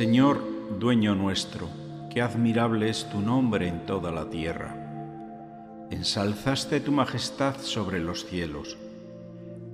Señor, dueño nuestro, qué admirable es tu nombre en toda la tierra. Ensalzaste tu majestad sobre los cielos.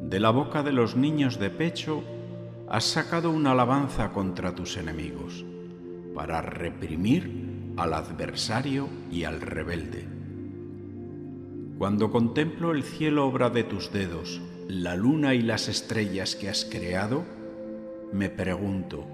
De la boca de los niños de pecho has sacado una alabanza contra tus enemigos, para reprimir al adversario y al rebelde. Cuando contemplo el cielo obra de tus dedos, la luna y las estrellas que has creado, me pregunto,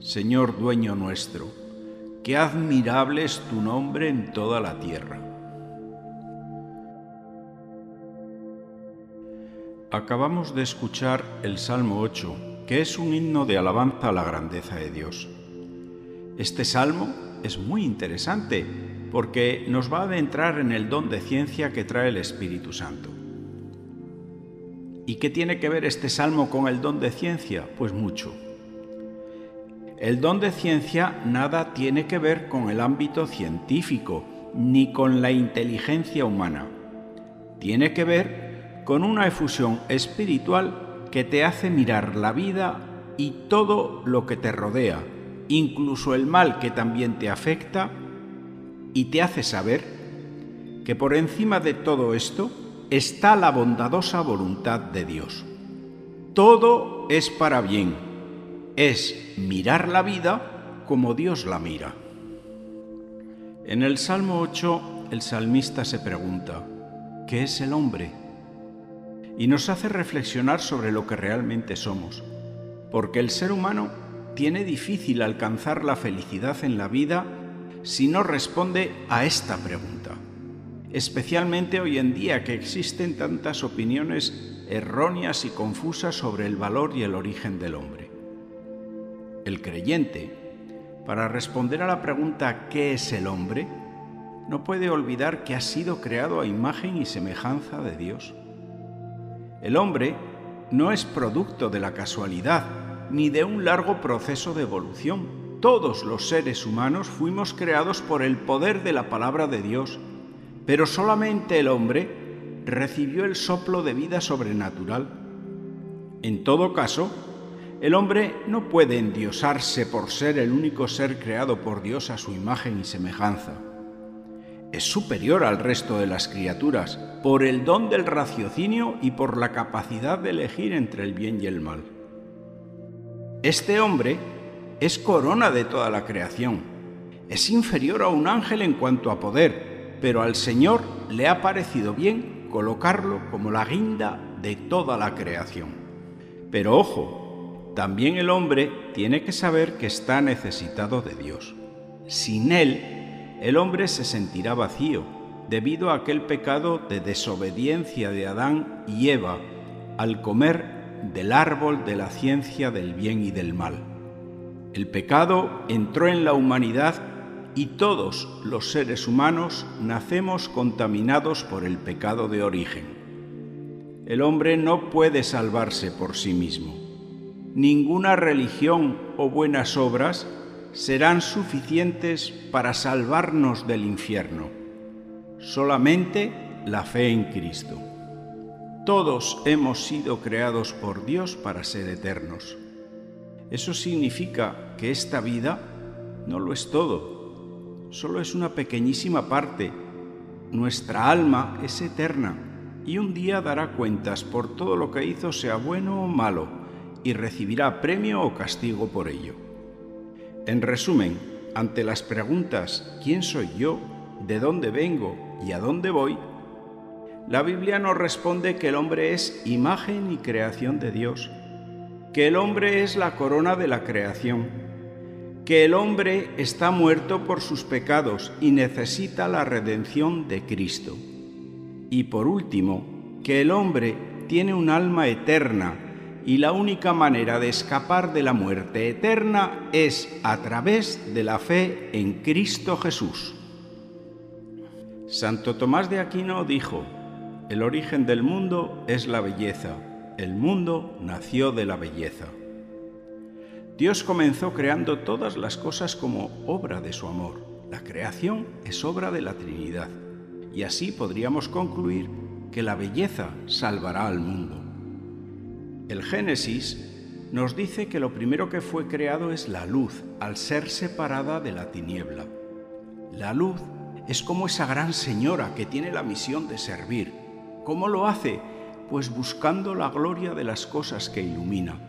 Señor dueño nuestro, qué admirable es tu nombre en toda la tierra. Acabamos de escuchar el Salmo 8, que es un himno de alabanza a la grandeza de Dios. Este salmo es muy interesante porque nos va a adentrar en el don de ciencia que trae el Espíritu Santo. ¿Y qué tiene que ver este salmo con el don de ciencia? Pues mucho. El don de ciencia nada tiene que ver con el ámbito científico ni con la inteligencia humana. Tiene que ver con una efusión espiritual que te hace mirar la vida y todo lo que te rodea, incluso el mal que también te afecta, y te hace saber que por encima de todo esto está la bondadosa voluntad de Dios. Todo es para bien es mirar la vida como Dios la mira. En el Salmo 8 el salmista se pregunta, ¿qué es el hombre? Y nos hace reflexionar sobre lo que realmente somos, porque el ser humano tiene difícil alcanzar la felicidad en la vida si no responde a esta pregunta, especialmente hoy en día que existen tantas opiniones erróneas y confusas sobre el valor y el origen del hombre. El creyente, para responder a la pregunta ¿qué es el hombre?, no puede olvidar que ha sido creado a imagen y semejanza de Dios. El hombre no es producto de la casualidad ni de un largo proceso de evolución. Todos los seres humanos fuimos creados por el poder de la palabra de Dios, pero solamente el hombre recibió el soplo de vida sobrenatural. En todo caso, el hombre no puede endiosarse por ser el único ser creado por Dios a su imagen y semejanza. Es superior al resto de las criaturas por el don del raciocinio y por la capacidad de elegir entre el bien y el mal. Este hombre es corona de toda la creación. Es inferior a un ángel en cuanto a poder, pero al Señor le ha parecido bien colocarlo como la guinda de toda la creación. Pero ojo, también el hombre tiene que saber que está necesitado de Dios. Sin Él, el hombre se sentirá vacío debido a aquel pecado de desobediencia de Adán y Eva al comer del árbol de la ciencia del bien y del mal. El pecado entró en la humanidad y todos los seres humanos nacemos contaminados por el pecado de origen. El hombre no puede salvarse por sí mismo ninguna religión o buenas obras serán suficientes para salvarnos del infierno. Solamente la fe en Cristo. Todos hemos sido creados por Dios para ser eternos. Eso significa que esta vida no lo es todo, solo es una pequeñísima parte. Nuestra alma es eterna y un día dará cuentas por todo lo que hizo, sea bueno o malo y recibirá premio o castigo por ello. En resumen, ante las preguntas ¿quién soy yo? ¿De dónde vengo? ¿Y a dónde voy? La Biblia nos responde que el hombre es imagen y creación de Dios, que el hombre es la corona de la creación, que el hombre está muerto por sus pecados y necesita la redención de Cristo. Y por último, que el hombre tiene un alma eterna y la única manera de escapar de la muerte eterna es a través de la fe en Cristo Jesús. Santo Tomás de Aquino dijo, el origen del mundo es la belleza, el mundo nació de la belleza. Dios comenzó creando todas las cosas como obra de su amor. La creación es obra de la Trinidad. Y así podríamos concluir que la belleza salvará al mundo. El Génesis nos dice que lo primero que fue creado es la luz, al ser separada de la tiniebla. La luz es como esa gran señora que tiene la misión de servir. ¿Cómo lo hace? Pues buscando la gloria de las cosas que ilumina.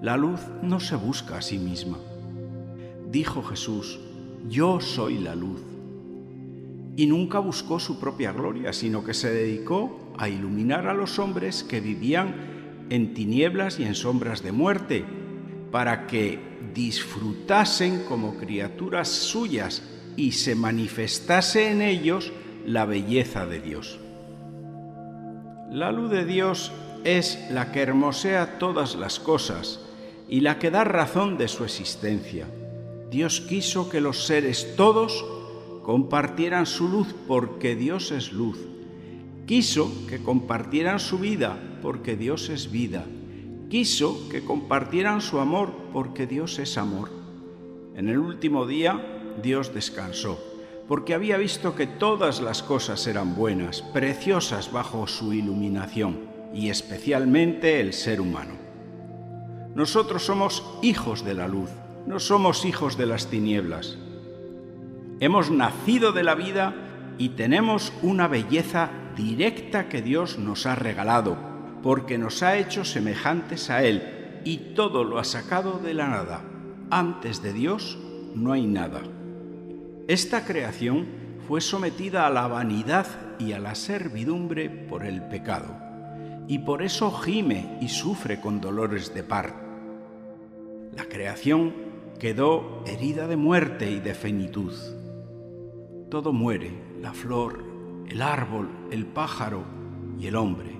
La luz no se busca a sí misma. Dijo Jesús, yo soy la luz. Y nunca buscó su propia gloria, sino que se dedicó a iluminar a los hombres que vivían en tinieblas y en sombras de muerte, para que disfrutasen como criaturas suyas y se manifestase en ellos la belleza de Dios. La luz de Dios es la que hermosea todas las cosas y la que da razón de su existencia. Dios quiso que los seres todos compartieran su luz porque Dios es luz. Quiso que compartieran su vida porque Dios es vida. Quiso que compartieran su amor porque Dios es amor. En el último día Dios descansó, porque había visto que todas las cosas eran buenas, preciosas bajo su iluminación, y especialmente el ser humano. Nosotros somos hijos de la luz, no somos hijos de las tinieblas. Hemos nacido de la vida y tenemos una belleza directa que Dios nos ha regalado, porque nos ha hecho semejantes a Él y todo lo ha sacado de la nada. Antes de Dios no hay nada. Esta creación fue sometida a la vanidad y a la servidumbre por el pecado, y por eso gime y sufre con dolores de parto. La creación quedó herida de muerte y de fenitud. Todo muere, la flor, el árbol, el pájaro y el hombre.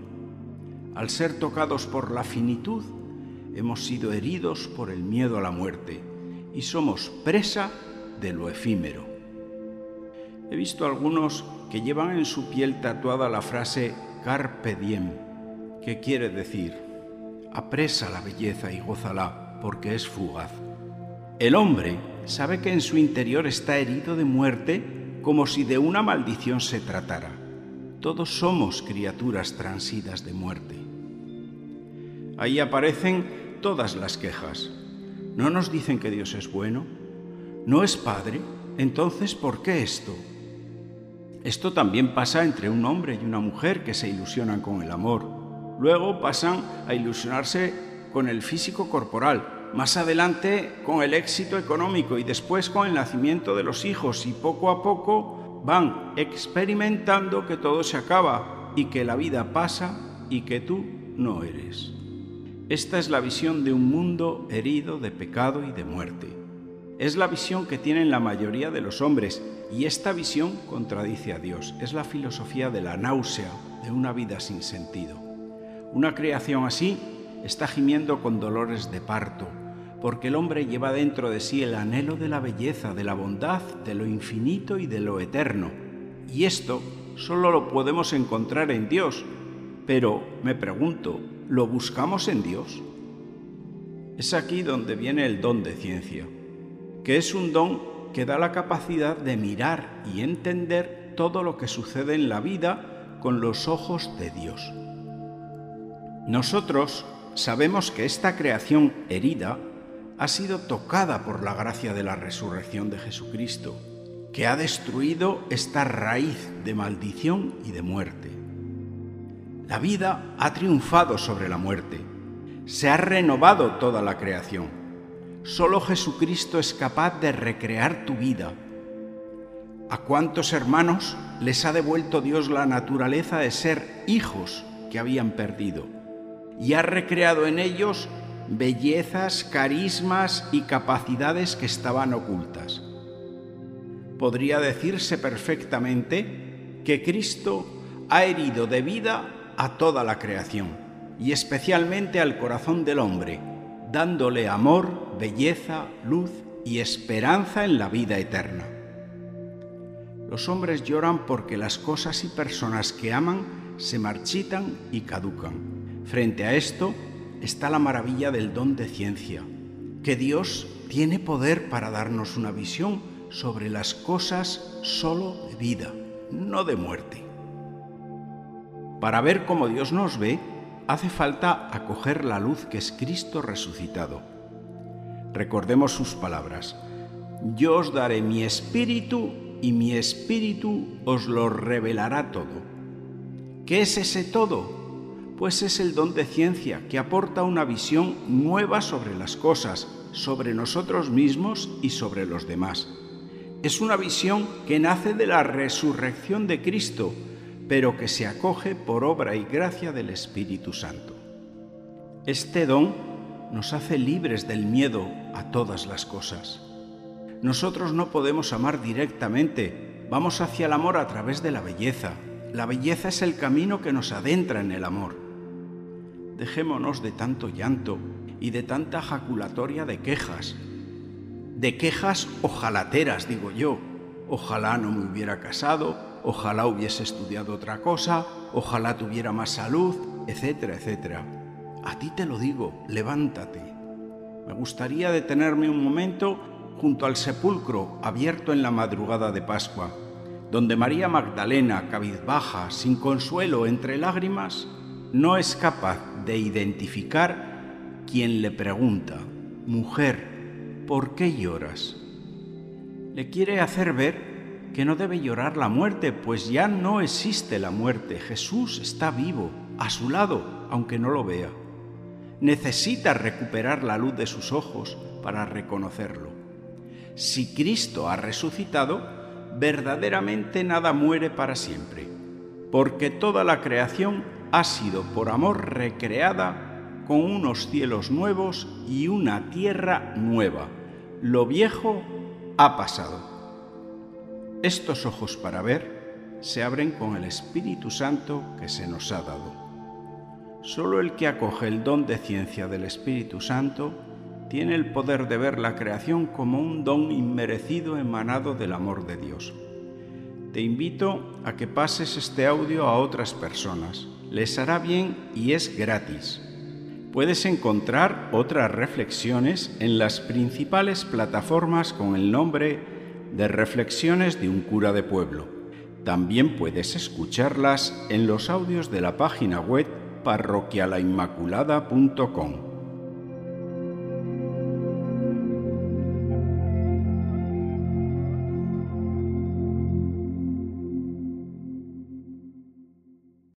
Al ser tocados por la finitud, hemos sido heridos por el miedo a la muerte y somos presa de lo efímero. He visto algunos que llevan en su piel tatuada la frase Carpe diem, que quiere decir, apresa la belleza y gózala, porque es fugaz. El hombre sabe que en su interior está herido de muerte como si de una maldición se tratara. Todos somos criaturas transidas de muerte. Ahí aparecen todas las quejas. ¿No nos dicen que Dios es bueno? ¿No es Padre? Entonces, ¿por qué esto? Esto también pasa entre un hombre y una mujer que se ilusionan con el amor. Luego pasan a ilusionarse con el físico corporal, más adelante con el éxito económico y después con el nacimiento de los hijos y poco a poco van experimentando que todo se acaba y que la vida pasa y que tú no eres. Esta es la visión de un mundo herido de pecado y de muerte. Es la visión que tienen la mayoría de los hombres y esta visión contradice a Dios. Es la filosofía de la náusea, de una vida sin sentido. Una creación así está gimiendo con dolores de parto, porque el hombre lleva dentro de sí el anhelo de la belleza, de la bondad, de lo infinito y de lo eterno. Y esto solo lo podemos encontrar en Dios. Pero me pregunto, ¿lo buscamos en Dios? Es aquí donde viene el don de ciencia que es un don que da la capacidad de mirar y entender todo lo que sucede en la vida con los ojos de Dios. Nosotros sabemos que esta creación herida ha sido tocada por la gracia de la resurrección de Jesucristo, que ha destruido esta raíz de maldición y de muerte. La vida ha triunfado sobre la muerte, se ha renovado toda la creación Solo Jesucristo es capaz de recrear tu vida. ¿A cuántos hermanos les ha devuelto Dios la naturaleza de ser hijos que habían perdido? Y ha recreado en ellos bellezas, carismas y capacidades que estaban ocultas. Podría decirse perfectamente que Cristo ha herido de vida a toda la creación y especialmente al corazón del hombre, dándole amor, belleza, luz y esperanza en la vida eterna. Los hombres lloran porque las cosas y personas que aman se marchitan y caducan. Frente a esto está la maravilla del don de ciencia, que Dios tiene poder para darnos una visión sobre las cosas solo de vida, no de muerte. Para ver cómo Dios nos ve, hace falta acoger la luz que es Cristo resucitado. Recordemos sus palabras. Yo os daré mi espíritu y mi espíritu os lo revelará todo. ¿Qué es ese todo? Pues es el don de ciencia que aporta una visión nueva sobre las cosas, sobre nosotros mismos y sobre los demás. Es una visión que nace de la resurrección de Cristo, pero que se acoge por obra y gracia del Espíritu Santo. Este don nos hace libres del miedo a todas las cosas. Nosotros no podemos amar directamente, vamos hacia el amor a través de la belleza. La belleza es el camino que nos adentra en el amor. Dejémonos de tanto llanto y de tanta jaculatoria de quejas, de quejas ojalateras, digo yo. Ojalá no me hubiera casado, ojalá hubiese estudiado otra cosa, ojalá tuviera más salud, etcétera, etcétera. A ti te lo digo, levántate. Me gustaría detenerme un momento junto al sepulcro abierto en la madrugada de Pascua, donde María Magdalena, cabizbaja, sin consuelo, entre lágrimas, no es capaz de identificar quien le pregunta, Mujer, ¿por qué lloras? Le quiere hacer ver que no debe llorar la muerte, pues ya no existe la muerte. Jesús está vivo, a su lado, aunque no lo vea. Necesita recuperar la luz de sus ojos para reconocerlo. Si Cristo ha resucitado, verdaderamente nada muere para siempre, porque toda la creación ha sido por amor recreada con unos cielos nuevos y una tierra nueva. Lo viejo ha pasado. Estos ojos para ver se abren con el Espíritu Santo que se nos ha dado. Solo el que acoge el don de ciencia del Espíritu Santo tiene el poder de ver la creación como un don inmerecido emanado del amor de Dios. Te invito a que pases este audio a otras personas. Les hará bien y es gratis. Puedes encontrar otras reflexiones en las principales plataformas con el nombre de Reflexiones de un cura de pueblo. También puedes escucharlas en los audios de la página web parroquialainmaculada.com.